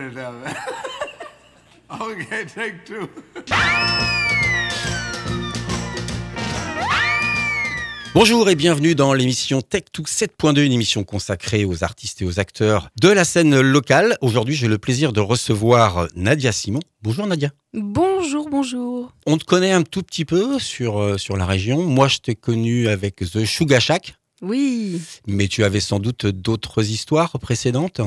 minute. okay, take two. Bonjour et bienvenue dans l'émission Tech2 7.2, une émission consacrée aux artistes et aux acteurs de la scène locale. Aujourd'hui, j'ai le plaisir de recevoir Nadia Simon. Bonjour Nadia. Bonjour, bonjour. On te connaît un tout petit peu sur, euh, sur la région. Moi, je t'ai connu avec The Sugar Shack, Oui. mais tu avais sans doute d'autres histoires précédentes.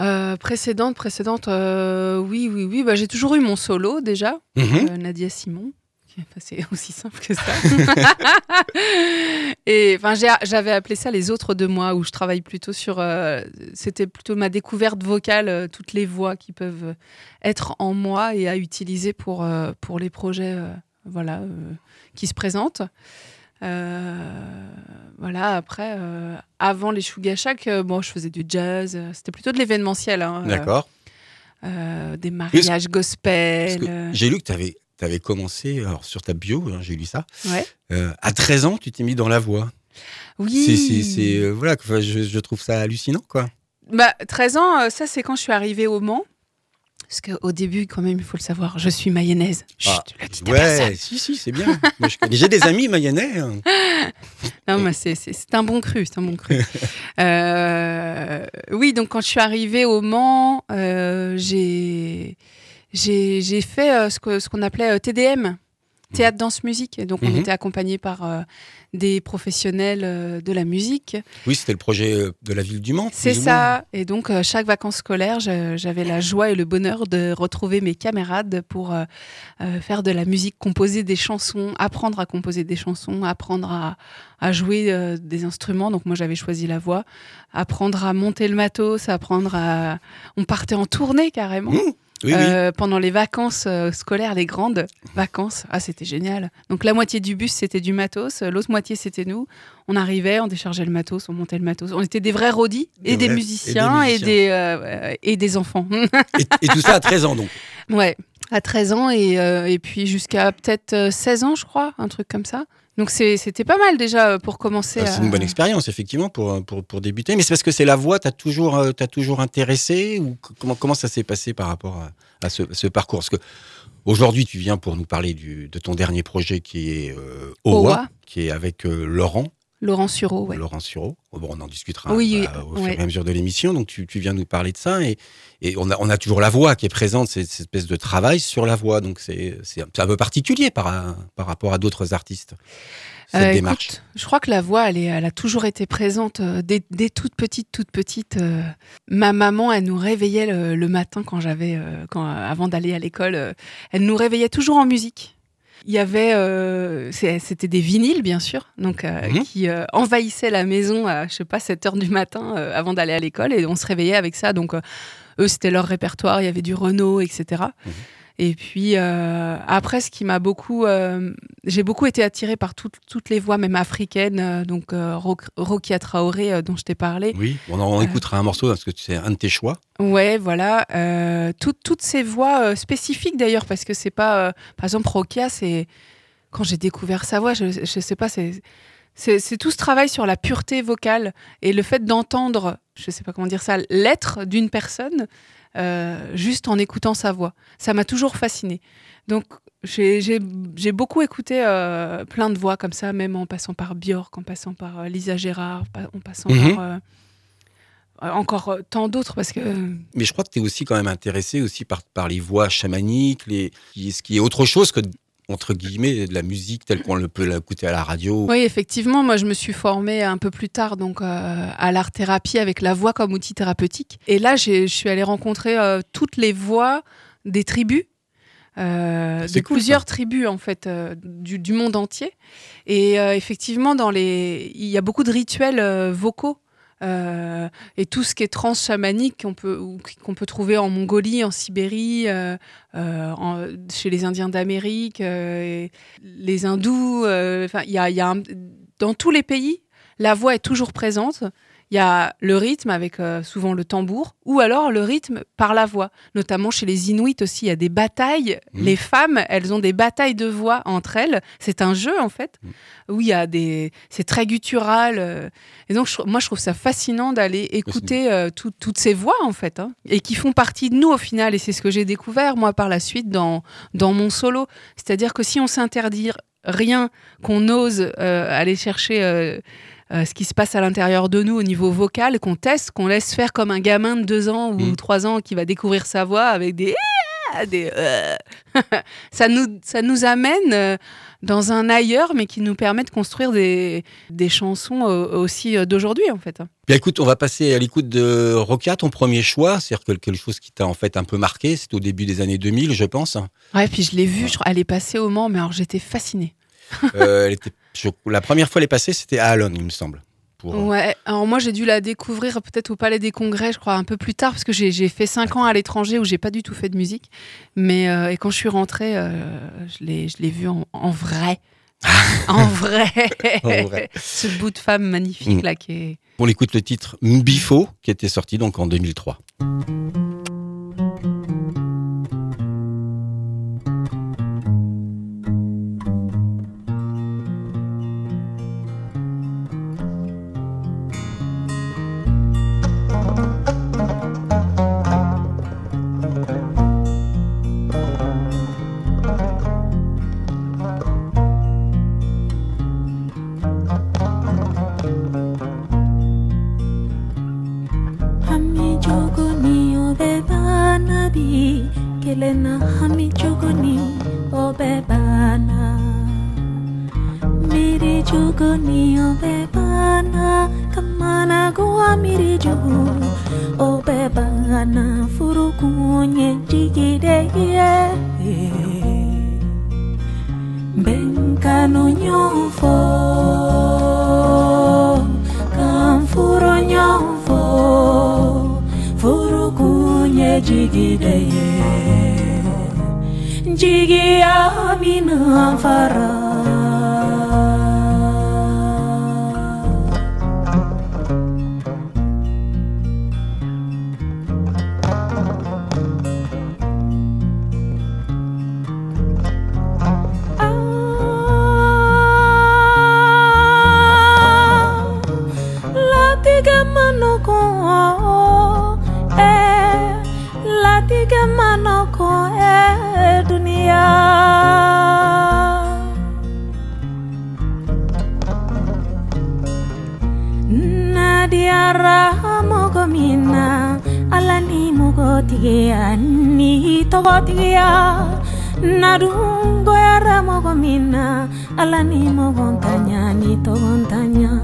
Euh, précédente, précédente, euh, oui, oui, oui. Bah, j'ai toujours eu mon solo déjà, Mhm. euh, Nadia Simon. Enfin, c'est aussi simple que ça. Et enfin, j'avais appelé ça les autres de moi, où je travaille plutôt sur. C'était plutôt ma découverte vocale, toutes les voix qui peuvent être en moi et à utiliser pour, pour les projets voilà, qui se présentent. Euh, voilà, après, euh, avant les Sugar Shack, euh, bon, je faisais du jazz, euh, c'était plutôt de l'événementiel. hein, D'accord. des mariages gospel. J'ai lu que tu avais, commencé, alors sur ta bio, hein, j'ai lu ça, Ouais. à 13 ans, tu t'es mis dans la voix. Oui. C'est, voilà, je, je trouve ça hallucinant, quoi. Bah, 13 ans, ça c'est quand je suis arrivée au Mans. Parce qu'au début, quand même, il faut le savoir, je suis mayonnaise. Chut, Ah, le dis à personne. Ouais, si, si, c'est bien. J'ai des amis mayonnais. hein. Non, mais c'est- un bon cru, c'est un bon cru. Euh, oui, donc quand je suis arrivée au Mans, euh, j'ai fait euh, ce que- ce qu'on appelait TDM, théâtre, danse, musique. Et donc on Mhm. était accompagné par euh, des professionnels euh, de la musique. Oui, c'était le projet euh, de la ville du Mans. C'est ça. Et donc, euh, chaque vacances scolaires, j'avais la joie et le bonheur de retrouver mes camarades pour faire de la musique, composer des chansons, apprendre à composer des chansons, apprendre à, à jouer des instruments. Donc, moi, j'avais choisi la voix. Apprendre à monter le matos, apprendre à. On partait en tournée carrément. Mmh, oui, oui. Euh, pendant les vacances euh, scolaires, les grandes vacances. Ah, c'était génial. Donc la moitié du bus, c'était du matos, l'autre moitié, c'était nous. On arrivait, on déchargeait le matos, on montait le matos. On était des vrais rodis et, Des des vrais- musiciens et et des euh, et des enfants. Et, et tout ça à 13 ans, donc. ouais, à 13 ans et, et puis jusqu'à peut-être euh, 16 ans, je crois, un truc comme ça. Donc c'était pas mal déjà euh, pour commencer. Ah, C'est à- une bonne expérience, effectivement, pour, pour, pour débuter. Mais c'est parce que c'est la voix, t'as toujours, euh, t'as toujours intéressé ou comment, comment ça s'est passé par rapport à, à ce, ce parcours? Parce que aujourd'hui, tu viens pour nous parler du, de ton dernier projet qui est euh, OWA, OWA. qui est avec euh, Laurent, Laurent Sureau, ouais. Laurent Sureau. Bon, on en discutera Oui, bah, au ouais. fur et à mesure de l'émission. Donc, tu, tu viens nous parler de ça. Et, et on, a, on a toujours la voix qui est présente, c'est cette espèce de travail sur la voix. Donc, c'est un peu particulier par, par rapport à d'autres artistes, cette Euh, démarche. écoute, je crois que la voix, elle, est, elle a toujours été présente euh, dès, dès toute petite, toute petite. euh, ma maman, elle nous réveillait le, le matin quand j'avais, euh, quand avant d'aller à l'école, elle nous réveillait toujours en musique. Il y avait, euh, c'était des vinyles bien sûr, donc euh, Mhm. qui euh, envahissaient la maison à je sais pas 7 heures du matin avant d'aller à l'école et on se réveillait avec ça. Donc eux, c'était leur répertoire. Il y avait du Renault, etc. Mhm. Et puis après, ce qui m'a beaucoup, j'ai beaucoup été attirée par toutes, toutes les voix, même africaines, euh, donc euh, Rokia Traoré euh, dont je t'ai parlé. Oui, on en écoutera un morceau parce que c'est un de tes choix. Ouais, voilà. toutes- ces voix spécifiques d'ailleurs, parce que c'est pas, par exemple, Rokia, c'est quand j'ai découvert sa voix, je, je sais pas, c'est c'est tout ce travail sur la pureté vocale et le fait d'entendre, je sais pas comment dire ça, l'être d'une personne euh, juste en écoutant sa voix. Ça m'a toujours fasciné. Donc j'ai beaucoup écouté euh, plein de voix comme ça, même en passant par Björk, en passant par euh, Lisa Gérard, en passant Mhm. par euh, encore tant d'autres parce que Mais je crois que tu es aussi quand même intéressé aussi par, par les voix chamaniques, les, ce qui est autre chose que, entre guillemets, de la musique telle qu'on le peut l'écouter à la radio. Oui, effectivement, moi je me suis formée un peu plus tard donc euh, à l'art thérapie avec la voix comme outil thérapeutique. Et là, je suis allée rencontrer euh, toutes les voix des tribus. Euh, C'est de cool, plusieurs tribus en fait euh, du, du monde entier. Et euh, effectivement dans les il y a beaucoup de rituels vocaux euh, et tout ce qui est trans chamanique qu'on peut qu'on peut trouver en Mongolie en Sibérie euh, euh, en- chez les Indiens d'Amérique les hindous enfin il y a, il y a un- dans tous les pays la voix est toujours présente il y a le rythme avec euh, souvent le tambour, ou alors le rythme par la voix. Notamment chez les Inuits aussi, il y a des batailles. Mhm. Les femmes, elles ont des batailles de voix entre elles. C'est un jeu en fait, Mhm. où il y a des, c'est très guttural. euh. Et donc je- moi je trouve ça fascinant d'aller écouter euh, tout- toutes ces voix en fait, hein, et qui font partie de nous au final. Et c'est ce que j'ai découvert moi par la suite dans dans mon solo. C'est-à-dire que si on s'interdit rien, qu'on ose euh, aller chercher euh, ce qui se passe à l'intérieur de nous au niveau vocal, qu'on teste, qu'on laisse faire comme un gamin de deux ans ou Mm. trois ans qui va découvrir sa voix avec des des euh. ça nous ça nous amène euh, dans un ailleurs mais qui nous permet de construire des, des chansons aussi d'aujourd'hui en fait. Bien écoute, on va passer à l'écoute de Roca, ton premier choix, c'est-à-dire que- quelque chose qui t'a en fait un peu marqué, c'est au début des années 2000, je pense. Ouais, puis je l'ai vue, elle est passée au Mans mais alors j'étais fascinée. Euh, elle était, je- la première fois elle est passée, c'était à Alon, il me semble. Pour, euh, Ouais, alors moi j'ai dû la découvrir peut-être au Palais des Congrès, je crois, un peu plus tard, parce que j'ai fait cinq ans à l'étranger où j'ai pas du tout fait de musique. Mais euh, et quand je suis rentrée, euh, je l'ai vue en, en vrai. en vrai. En vrai. Ce bout de femme magnifique Mm. là qui est. On écoute le titre Mbifo, qui était sorti donc en 2003. kanonyomfo kan furonyomfo furukunye jigideye jigi aminanfara Nadiara mogo mina alani mogo tigia ni togo tigia Nadungo yara mogo mina alani mogo tanya ni togo tanya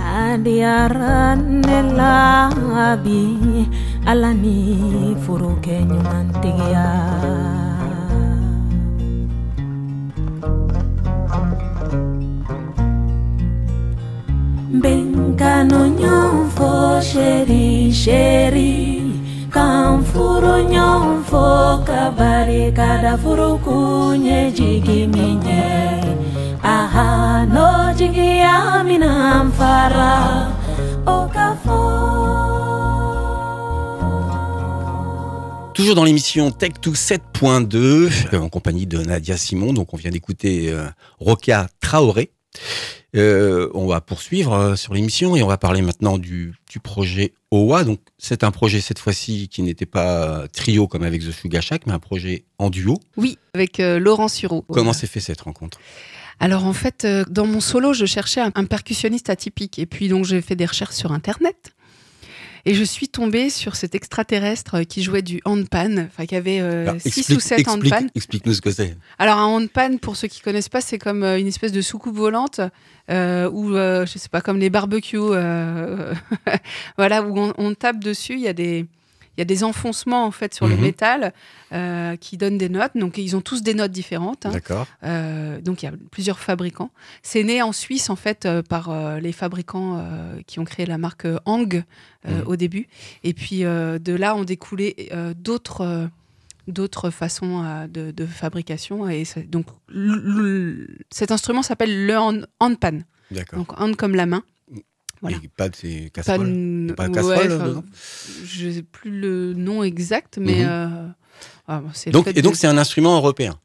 Adiara nela abi alani furu kenyuman tigia Benkano nyonfo sheri sheri Kamfuro nyonfo kabari kada furu kunye jigi minye Aha no jigi amina Okafo Toujours dans l'émission Tech 2 7.2, euh, en compagnie de Nadia Simon. Donc, on vient d'écouter euh, Roca Traoré. Euh, on va poursuivre euh, sur l'émission et on va parler maintenant du, du projet OWA. Donc, c'est un projet cette fois-ci qui n'était pas trio comme avec The Sugar Shack, mais un projet en duo. Oui, avec euh, Laurent Sureau. Comment s'est fait cette rencontre? Alors en fait, euh, dans mon solo, je cherchais un percussionniste atypique. Et puis donc j'ai fait des recherches sur Internet. Et je suis tombée sur cet extraterrestre qui jouait du handpan, enfin qui avait Alors, 6 ou 7 explique- handpan. Explique-nous ce que c'est. Alors un handpan, pour ceux qui connaissent pas, c'est comme euh, une espèce de soucoupe volante euh, ou euh, je sais pas, comme les barbecues, euh, voilà où on, on tape dessus. Il y a des il y a des enfoncements en fait sur le Mhm. métal euh, qui donnent des notes. Donc ils ont tous des notes différentes. hein. D'accord. Euh, donc il y a plusieurs fabricants. C'est né en Suisse en fait euh, par les fabricants qui ont créé la marque Hang Mhm. au début. Et puis de là ont découlé d'autres d'autres façons euh, de, de fabrication. Et donc cet instrument s'appelle le hand- handpan. D'accord. Donc hand comme la main. Voilà. Et pas de Pas casseroles. de- pas de casserole, ouais, Je sais plus le nom exact, mais Mhm. euh, ah, le Donc, et donc c'est un instrument européen.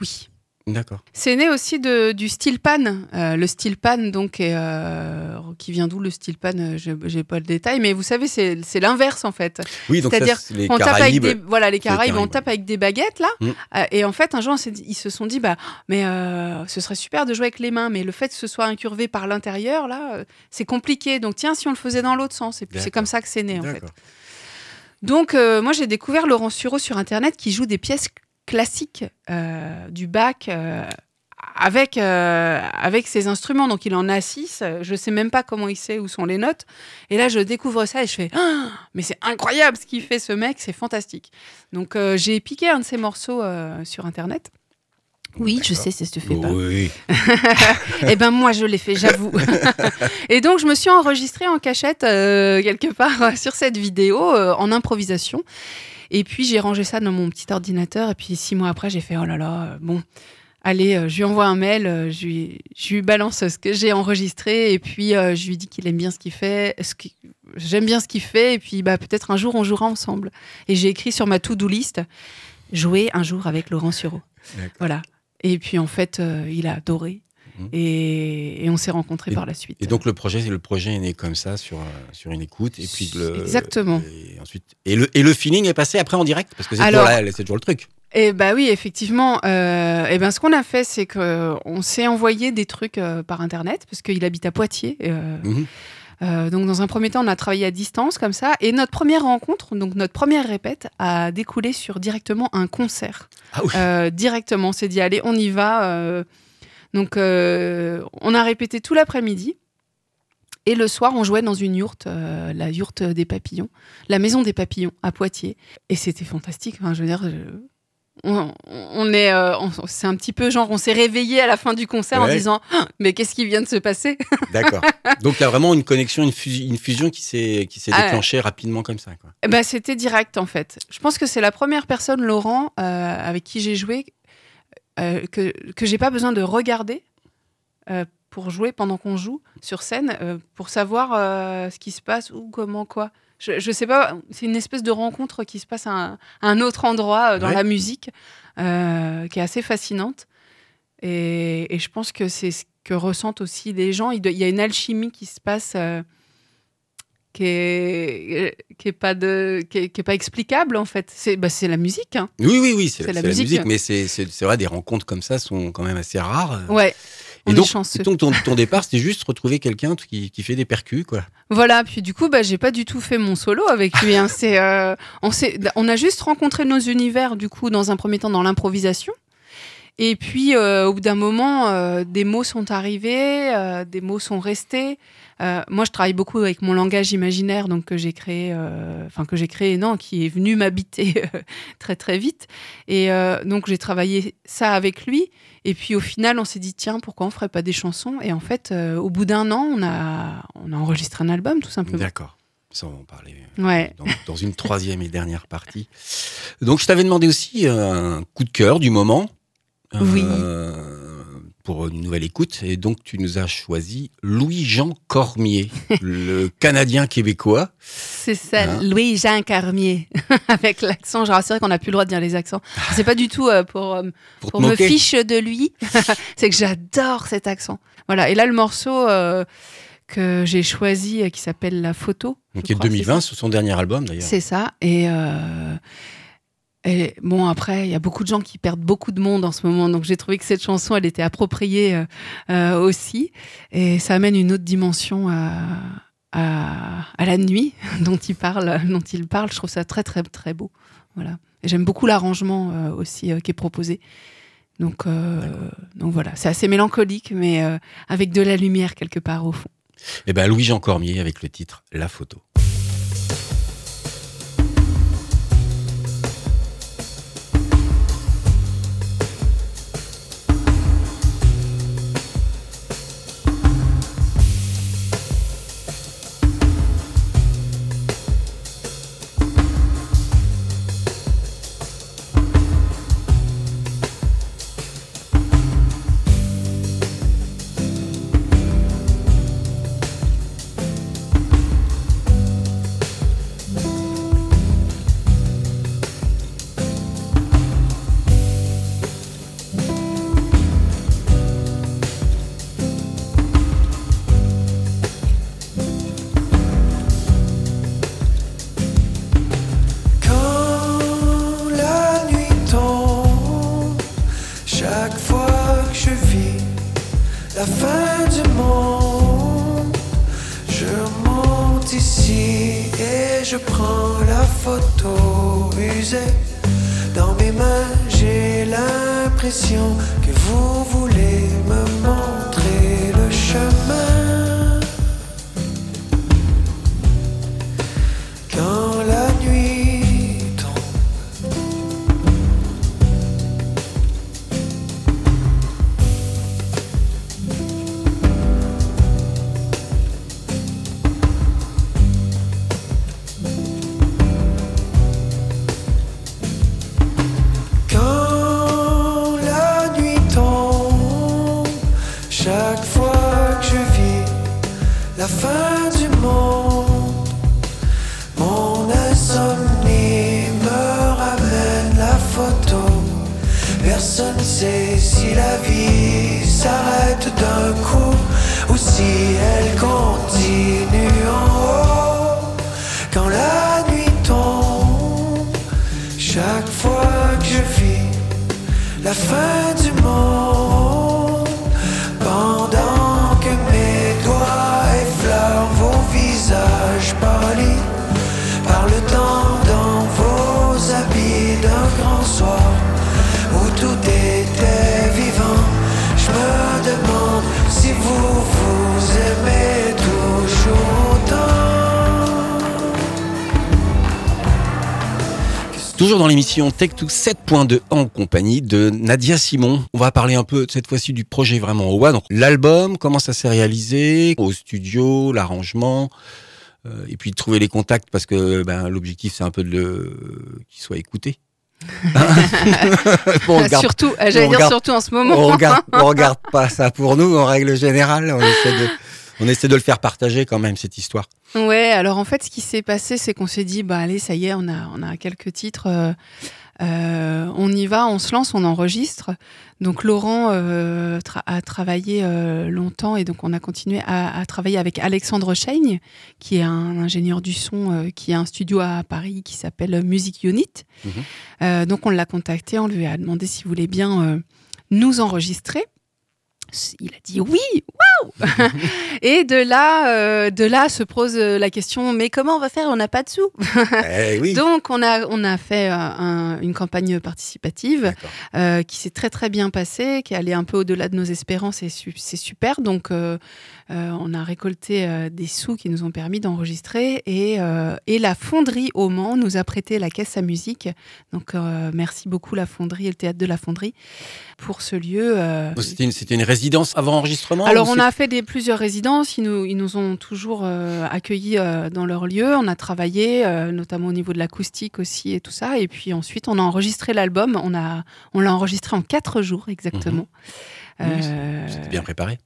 oui. D'accord. C'est né aussi de, du steel pan. Euh, le steel pan, donc, est, euh, qui vient d'où le steel pan euh, Je J'ai pas le détail, mais vous savez, c'est l'inverse en fait. Oui, donc C'est-à-dire, on tape avec des, voilà, les Caraïbes, on Caraïbes, tape avec des baguettes là. Mm. Euh, et en fait, un jour, dit- ils se sont dit, bah, mais ce serait super de jouer avec les mains, mais le fait que ce soit incurvé par l'intérieur là, c'est compliqué. Donc tiens, si on le faisait dans l'autre sens, et puis c'est comme ça que c'est né en fait. Donc, moi, j'ai découvert Laurent Sureau sur Internet qui joue des pièces classiques euh, du bac euh, avec, euh, avec ses instruments. Donc, il en a six. Je sais même pas comment il sait où sont les notes. Et là, je découvre ça et je fais Ah, Mais c'est incroyable ce qu'il fait, ce mec, c'est fantastique. Donc, euh, j'ai piqué un de ses morceaux euh, sur Internet. Oui, je sais, ça se fait pas. Oui. Eh ben moi je l'ai fait, j'avoue. et donc je me suis enregistrée en cachette euh, quelque part sur cette vidéo euh, en improvisation. Et puis j'ai rangé ça dans mon petit ordinateur. Et puis six mois après j'ai fait oh là là euh, bon. Allez, euh, je lui envoie un mail, euh, je, lui, je lui balance ce que j'ai enregistré et puis je lui dis qu'il aime bien ce qu'il fait, ce j'aime bien ce qu'il fait et puis bah peut-être un jour on jouera ensemble. Et j'ai écrit sur ma to-do list jouer un jour avec Laurent Sureau. Voilà. Et puis en fait, euh, il a adoré. Mhm. Et, et on s'est rencontrés Et- par la suite. Et donc le projet, le projet est né comme ça sur, sur une écoute et puis le, Exactement. Et ensuite et le et le feeling est passé après en direct? Parce que c'est toujours, toujours le truc. Et bah oui, effectivement. Euh, et ben ce qu'on a fait, c'est que on s'est envoyé des trucs euh, par internet parce qu'il habite à Poitiers. euh, Mhm. euh, donc dans un premier temps, on a travaillé à distance comme ça. Et notre première rencontre, donc notre première répète, a découlé sur directement un concert. Ah oui. Euh, directement, on s'est dit allez, on y va. euh. Donc euh, on a répété tout l'après-midi. Et le soir, on jouait dans une yourte, euh, la yourte des papillons, la maison des papillons à Poitiers. Et c'était fantastique. Enfin, je veux dire, je- on, on est, euh, on- c'est un petit peu genre, on s'est réveillé à la fin du concert en disant, Ah, mais qu'est-ce qui vient de se passer? D'accord. Donc il y a vraiment une connexion, une, fusi- une fusion qui s'est qui s'est Ah déclenchée rapidement comme ça. Quoi. Ben, c'était direct en fait. Je pense que c'est la première personne, Laurent, euh, avec qui j'ai joué, euh, que, que j'ai pas besoin de regarder euh, pour jouer pendant qu'on joue sur scène, euh, pour savoir ce qui se passe, ou comment, quoi. Je, je sais pas, c'est une espèce de rencontre qui se passe à un, à un autre endroit dans Ouais. la musique, qui est assez fascinante. Et, et je pense que c'est ce que ressentent aussi les gens. Il y a une alchimie qui se passe. Qui est, qui est pas de qui est, qui est pas explicable en fait c'est bah, c'est la musique hein. Oui, oui, oui, c'est la, musique. musique, mais c'est vrai, des rencontres comme ça sont quand même assez rares. ouais on Et est donc, chanceux donc ton, ton départ, c'était juste retrouver quelqu'un qui, qui fait des percus, quoi. voilà puis du coup bah j'ai pas du tout fait mon solo avec lui hein. c'est euh, on on a juste rencontré nos univers du coup dans un premier temps dans l'improvisation et puis euh, au bout d'un moment euh, des mots sont arrivés euh, des mots sont restés moi je travaille beaucoup avec mon langage imaginaire donc que j'ai créé enfin que j'ai créé non qui est venu m'habiter très très vite et donc j'ai travaillé ça avec lui et puis au final on s'est dit tiens pourquoi on ferait pas des chansons? Et en fait au bout d'un an on a on a enregistré un album tout simplement D'accord. Ça, on va en parler ouais dans, dans une troisième et dernière partie. Donc, je t'avais demandé aussi un coup de cœur du moment. Euh, Oui. Pour une nouvelle écoute. Et donc, tu nous as choisi Louis-Jean Cormier, le Canadien québécois. C'est ça, Hein? Louis-Jean Carmier, avec l'accent. C'est vrai qu'on n'a plus le droit de dire les accents. C'est pas du tout euh, pour, euh, Pour, me fiche de lui. c'est que j'adore cet accent. Voilà. Et là, le morceau euh, que j'ai choisi, euh, qui s'appelle La photo. je Qui est crois, 2020, c'est son dernier album d'ailleurs. C'est ça. Et, euh, et bon, après, il y a beaucoup de gens qui perdent beaucoup de monde en ce moment. Donc, j'ai trouvé que cette chanson, elle était appropriée euh, euh, aussi. Et ça amène une autre dimension à, la nuit dont il parle. Dont il parle. Je trouve ça très, très, très beau. Voilà. Et j'aime beaucoup l'arrangement euh, aussi qui est proposé. Donc, donc voilà, c'est assez mélancolique, mais avec de la lumière quelque part au fond. Eh ben, Louis-Jean Cormier avec le titre La photo. Chaque fois que je vis la fin du monde, Toujours dans l'émission Tech 2 7.2 en compagnie de Nadia Simon. On va parler un peu cette fois-ci du projet vraiment au Donc l'album, comment ça s'est réalisé, au studio, l'arrangement, euh, et puis de trouver les contacts parce que ben, l'objectif c'est un peu de le qu'il soit écouté. Bon, regarde- surtout, j'allais dire regarde- surtout en ce moment. on regarde, on regarde pas ça pour nous en règle générale. On essaie de, on essaie de le faire partager quand même cette histoire. Ouais, alors en fait, ce qui s'est passé, c'est qu'on s'est dit, bah allez, ça y est, on a, on a quelques titres, euh, euh, on y va, on se lance, on enregistre. Donc Laurent euh, tra- a travaillé longtemps et donc on a continué à, à travailler avec Alexandre Chaigne, qui est un ingénieur du son, qui a un studio à Paris qui s'appelle Music Unit. Mhm. Donc on l'a contacté, on lui a demandé s'il voulait bien nous enregistrer. Il a dit oui, waouh Et de là, euh, de là se pose euh, la question, mais comment on va faire? On n'a pas de sous. Eh oui. Donc on a, on a fait euh, un- une campagne participative euh, qui s'est très très bien passée, qui est allée un peu au-delà de nos espérances et c'est super. Donc on a récolté euh, des sous qui nous ont permis d'enregistrer et, euh, et la fonderie au Mans nous a prêté la caisse à musique. Donc euh, merci beaucoup la fonderie et le théâtre de la fonderie pour ce lieu. euh, C'était une, c'était une résidence avant enregistrement alors, on a fait des, plusieurs résidences. Ils nous, ils nous ont toujours euh, accueillis euh, dans leur lieu. On a travaillé, euh, notamment au niveau de l'acoustique aussi et tout ça. Et puis ensuite, on a enregistré l'album. On, a, on l'a enregistré en quatre jours exactement. Oui, Euh, C'était bien préparé.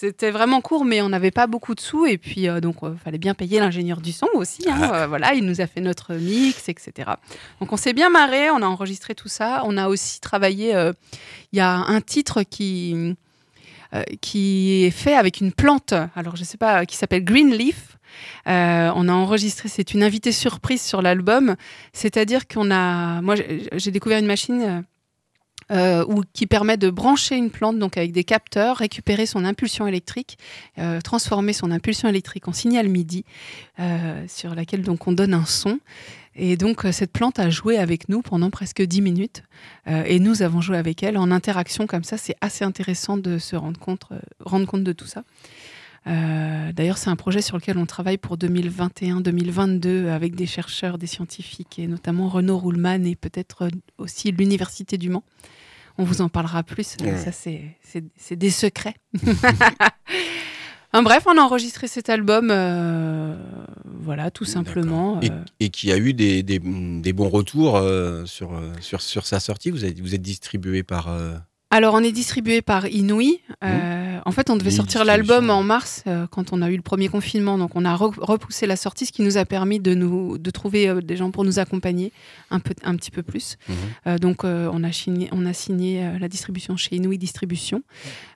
C'était vraiment court, mais on n'avait pas beaucoup de sous. Et puis, euh, donc, il fallait bien payer l'ingénieur du son aussi. hein. Ah. Euh, voilà, il nous a fait notre mix, etc. Donc, on s'est bien marré. On a enregistré tout ça. On a aussi travaillé. euh, Il y a un titre qui, euh, qui est fait avec une plante. Alors, je sais pas, qui s'appelle Green Leaf. Euh, on a enregistré, c'est une invitée surprise sur l'album. C'est-à-dire qu'on a. Moi, j'ai découvert une machine. Euh, ou qui permet de brancher une plante donc avec des capteurs, récupérer son impulsion électrique, euh, transformer son impulsion électrique en signal MIDI, euh, sur laquelle donc on donne un son. Et donc cette plante a joué avec nous pendant presque 10 minutes, et nous avons joué avec elle en interaction comme ça. C'est assez intéressant de se rendre compte de tout ça. Euh, D'ailleurs, c'est un projet sur lequel on travaille pour 2021-2022 avec des chercheurs, des scientifiques, et notamment Renaud Ruhlmann et peut-être euh, aussi l'Université du Mans. On vous en parlera plus. Ouais. Ça, c'est- des secrets. En bref, on a enregistré cet album, euh, voilà, tout simplement. Et, euh, et qui a eu des, des- des bons retours euh, sur, sur, sur sa sortie. Vous êtes, vous êtes distribué par. Alors, on est distribué par Inouï. Euh, En fait, on devait sortir l'album en mars, euh, quand on a eu le premier confinement. Donc, on a re- repoussé la sortie, ce qui nous a permis de, nous, de trouver euh, des gens pour nous accompagner un, peu, un petit peu plus. Mhm. Donc, on a signé, on a signé la distribution chez Inouï Distribution.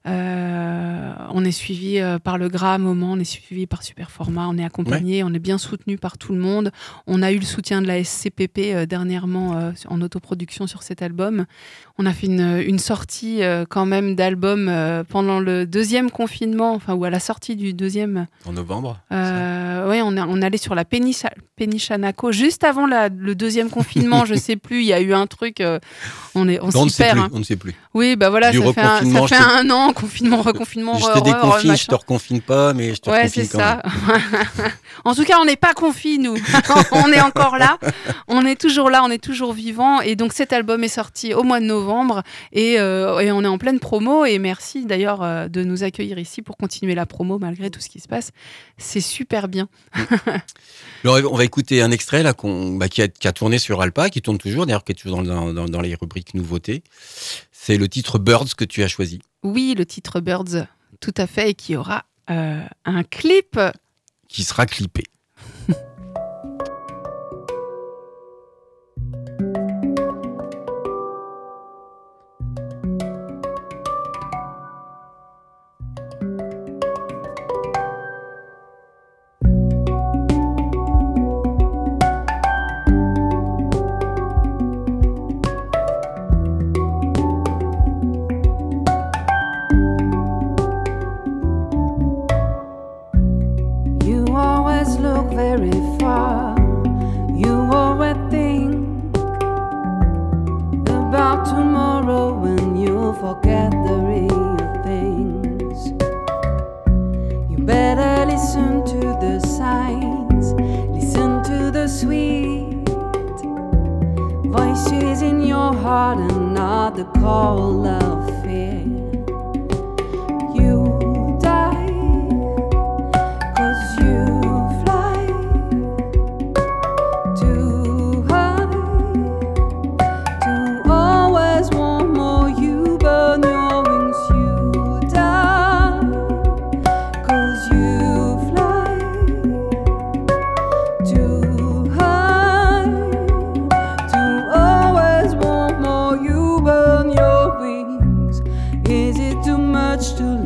On est suivi par le Gras à moment, on est suivi par Superformat, on est accompagné, on est bien soutenu par tout le monde. On a eu le soutien de la SCPP dernièrement en autoproduction sur cet album. On a fait une, une sortie euh, quand même d'album euh, pendant le deuxième confinement, enfin ou à la sortie du deuxième. En novembre Euh, ouais, on, allait sur la péniche, péniche Anaco juste avant la- le deuxième confinement. je sais plus, il y a eu un truc. on est, on on ne s'y perd. plus. hein. On ne sait plus. Oui, bah voilà, Du ça fait, un, ça fait te- un an, confinement, reconfinement, je te re- re- déconfine, je te reconfine pas, mais je te Ouais, reconfine c'est quand ça. même. en tout cas, on n'est pas confit, nous. on est encore là. On est toujours là, on est toujours vivant. Et donc, cet album est sorti au mois de novembre et, euh, et on est en pleine promo. Et merci d'ailleurs euh, de nous accueillir ici pour continuer la promo malgré tout ce qui se passe. C'est super bien. Alors, on va écouter un extrait là bah, qui, a, qui a tourné sur Alpa, qui tourne toujours, d'ailleurs, qui est toujours dans, dans- dans les rubriques nouveautés. C'est le titre Birds que tu as choisi, Oui, le titre Birds, tout à fait, et qui aura euh, un clip. qui sera clippé.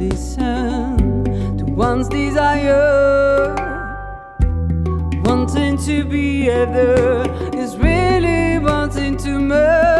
Listen to one's desire? Wanting to be other is really wanting too much.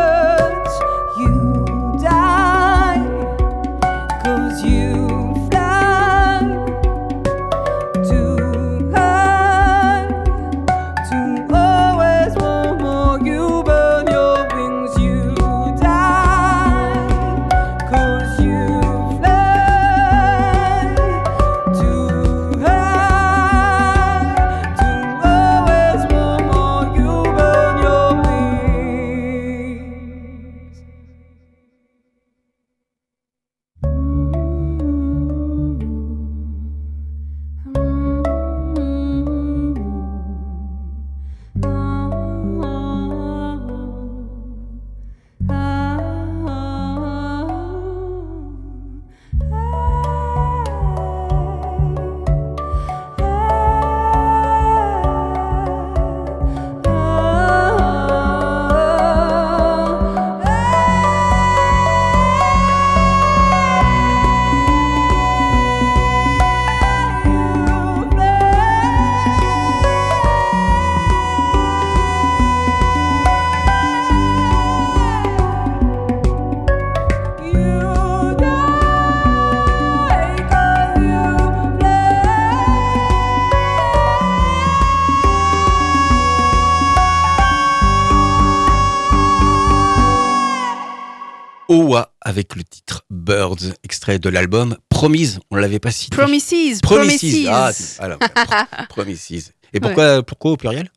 Owa avec le titre Birds, extrait de l'album Promise. On l'avait pas cité. Promises, Promises. Promises. Ah, voilà. Pro- Promises. Et pourquoi, pourquoi au pluriel?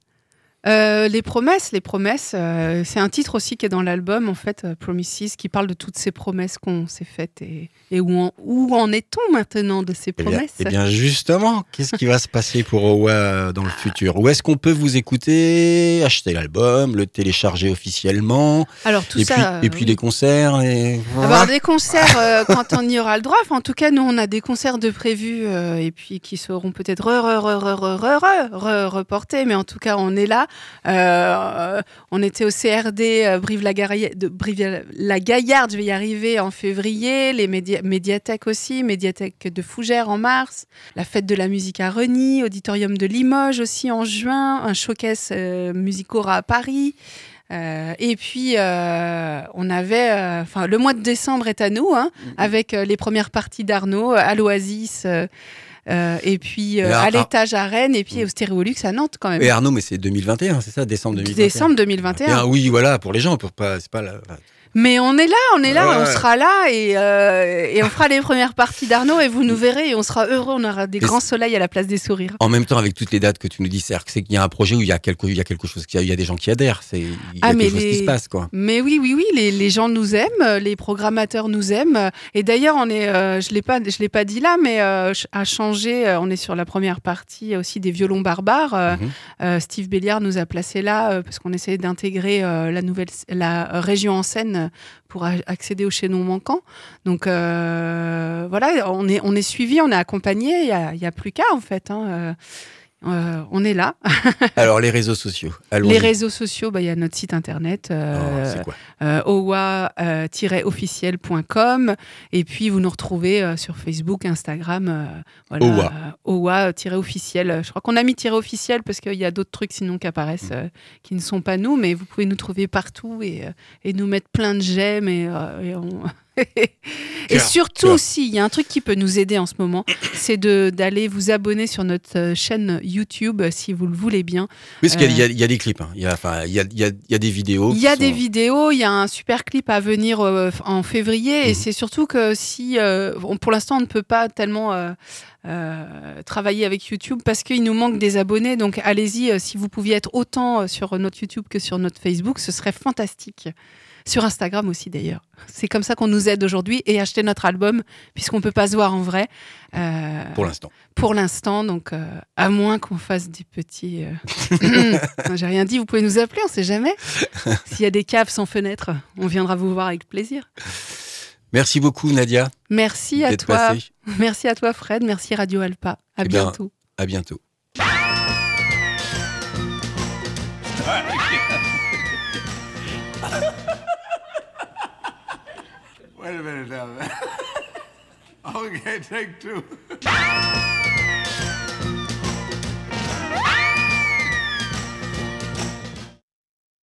Euh, les promesses, les promesses, euh, c'est un titre aussi qui est dans l'album, en fait, euh, Promises, qui parle de toutes ces promesses qu'on s'est faites et, et où, en, où en est-on maintenant de ces Eh bien, promesses? eh bien, justement, qu'est-ce qui va se passer pour Owa dans le futur? Où est-ce qu'on peut vous écouter, acheter l'album, le télécharger officiellement? Alors tout et, ça. puis, euh, et puis des concerts et... Avoir des concerts euh, quand on y aura le droit. Enfin, en tout cas, nous, on a des concerts de prévus euh, et puis qui seront peut-être re, re, re, re, re, re, re- re- reportés. Mais en tout cas, on est là. Euh, on était au CRD euh, Brive-la-Gaillarde, de Brive-la-Gaillarde, je vais y arriver en février, les médi- médiathèques aussi, médiathèque de Fougères en mars, la fête de la musique à Reny, auditorium de Limoges aussi en juin, un showcase euh, Musicora à Paris. Euh, et puis, euh, on avait, euh, enfin, le mois de décembre est à nous, hein, Mm-hmm. avec euh, les premières parties d'Arnaud à l'Oasis, euh, et puis euh, Et à l'étage à Rennes, et puis Mm. au Stéréolux à Nantes quand même. Et Arnaud, mais c'est 2021, c'est ça, décembre 2021. Décembre 2021. Bien, oui, voilà, pour les gens, pour pas, c'est pas la- Mais on est là, on est là, Ouais, on sera là et, euh, et on fera les premières parties d'Arnaud et vous nous verrez et on sera heureux, on aura des Et grands soleils à la place des sourires. En même temps, avec toutes les dates que tu nous dis, c'est qu'il y a un projet où il y a quelque, il y a quelque chose, il y a des gens qui adhèrent, c'est, il y Ah, quelque chose qui se passe, quoi. Mais oui, oui, oui, les, les gens nous aiment, les programmateurs nous aiment. Et d'ailleurs, on est, euh, je l'ai pas, je l'ai pas dit là, mais euh, à changer, euh, on est sur la première partie aussi des violons barbares. Mhm. Steve Béliard nous a placé là parce qu'on essayait d'intégrer la nouvelle, la région en scène euh, pour accéder aux chaînons manquants. Donc euh, voilà, on est, on suivi, on est accompagné. Il y a, plus qu'à en fait. hein, euh, on est là. Alors, les réseaux sociaux. Les réseaux sociaux, bah, il y a notre site internet. Oh, euh, quoi euh, owa-officiel.com et puis vous nous retrouvez sur Facebook, Instagram, Owa. owa-officiel. Je crois qu'on a mis tiré officiel parce qu'il y a d'autres trucs sinon qui apparaissent euh, qui ne sont pas nous, mais vous pouvez nous trouver partout et, et nous mettre plein de j'aime et, et on- et surtout cœur. aussi, il y a un truc qui peut nous aider en ce moment, c'est d'aller vous abonner sur notre euh, chaîne YouTube euh, si vous le voulez bien. Oui, parce qu'il y a- y, y a des clips, il y a, y y des vidéos. Il y a sont- des vidéos, il y a un super clip à venir euh, en février et Mhm. c'est surtout que si, euh, on- pour l'instant, on ne peut pas tellement euh, euh, travailler avec YouTube parce qu'il nous manque des abonnés. Donc allez-y, euh, si vous pouviez être autant euh, sur notre YouTube que sur notre Facebook, ce serait fantastique. Sur Instagram aussi d'ailleurs. C'est comme ça qu'on nous aide aujourd'hui et acheter notre album puisqu'on peut pas se voir en vrai euh, Pour l'instant. pour l'instant. Donc euh, à moins qu'on fasse des petits. euh, J'ai rien dit. Vous pouvez nous appeler, on sait jamais. S'il y a des caves sans fenêtre, on viendra vous voir avec plaisir. Merci beaucoup, Nadia, Merci à toi. passée. Merci à toi, Fred. Merci Radio Alpa. À Eh bien, bientôt. À bientôt. Wait a minute now. okay, take two.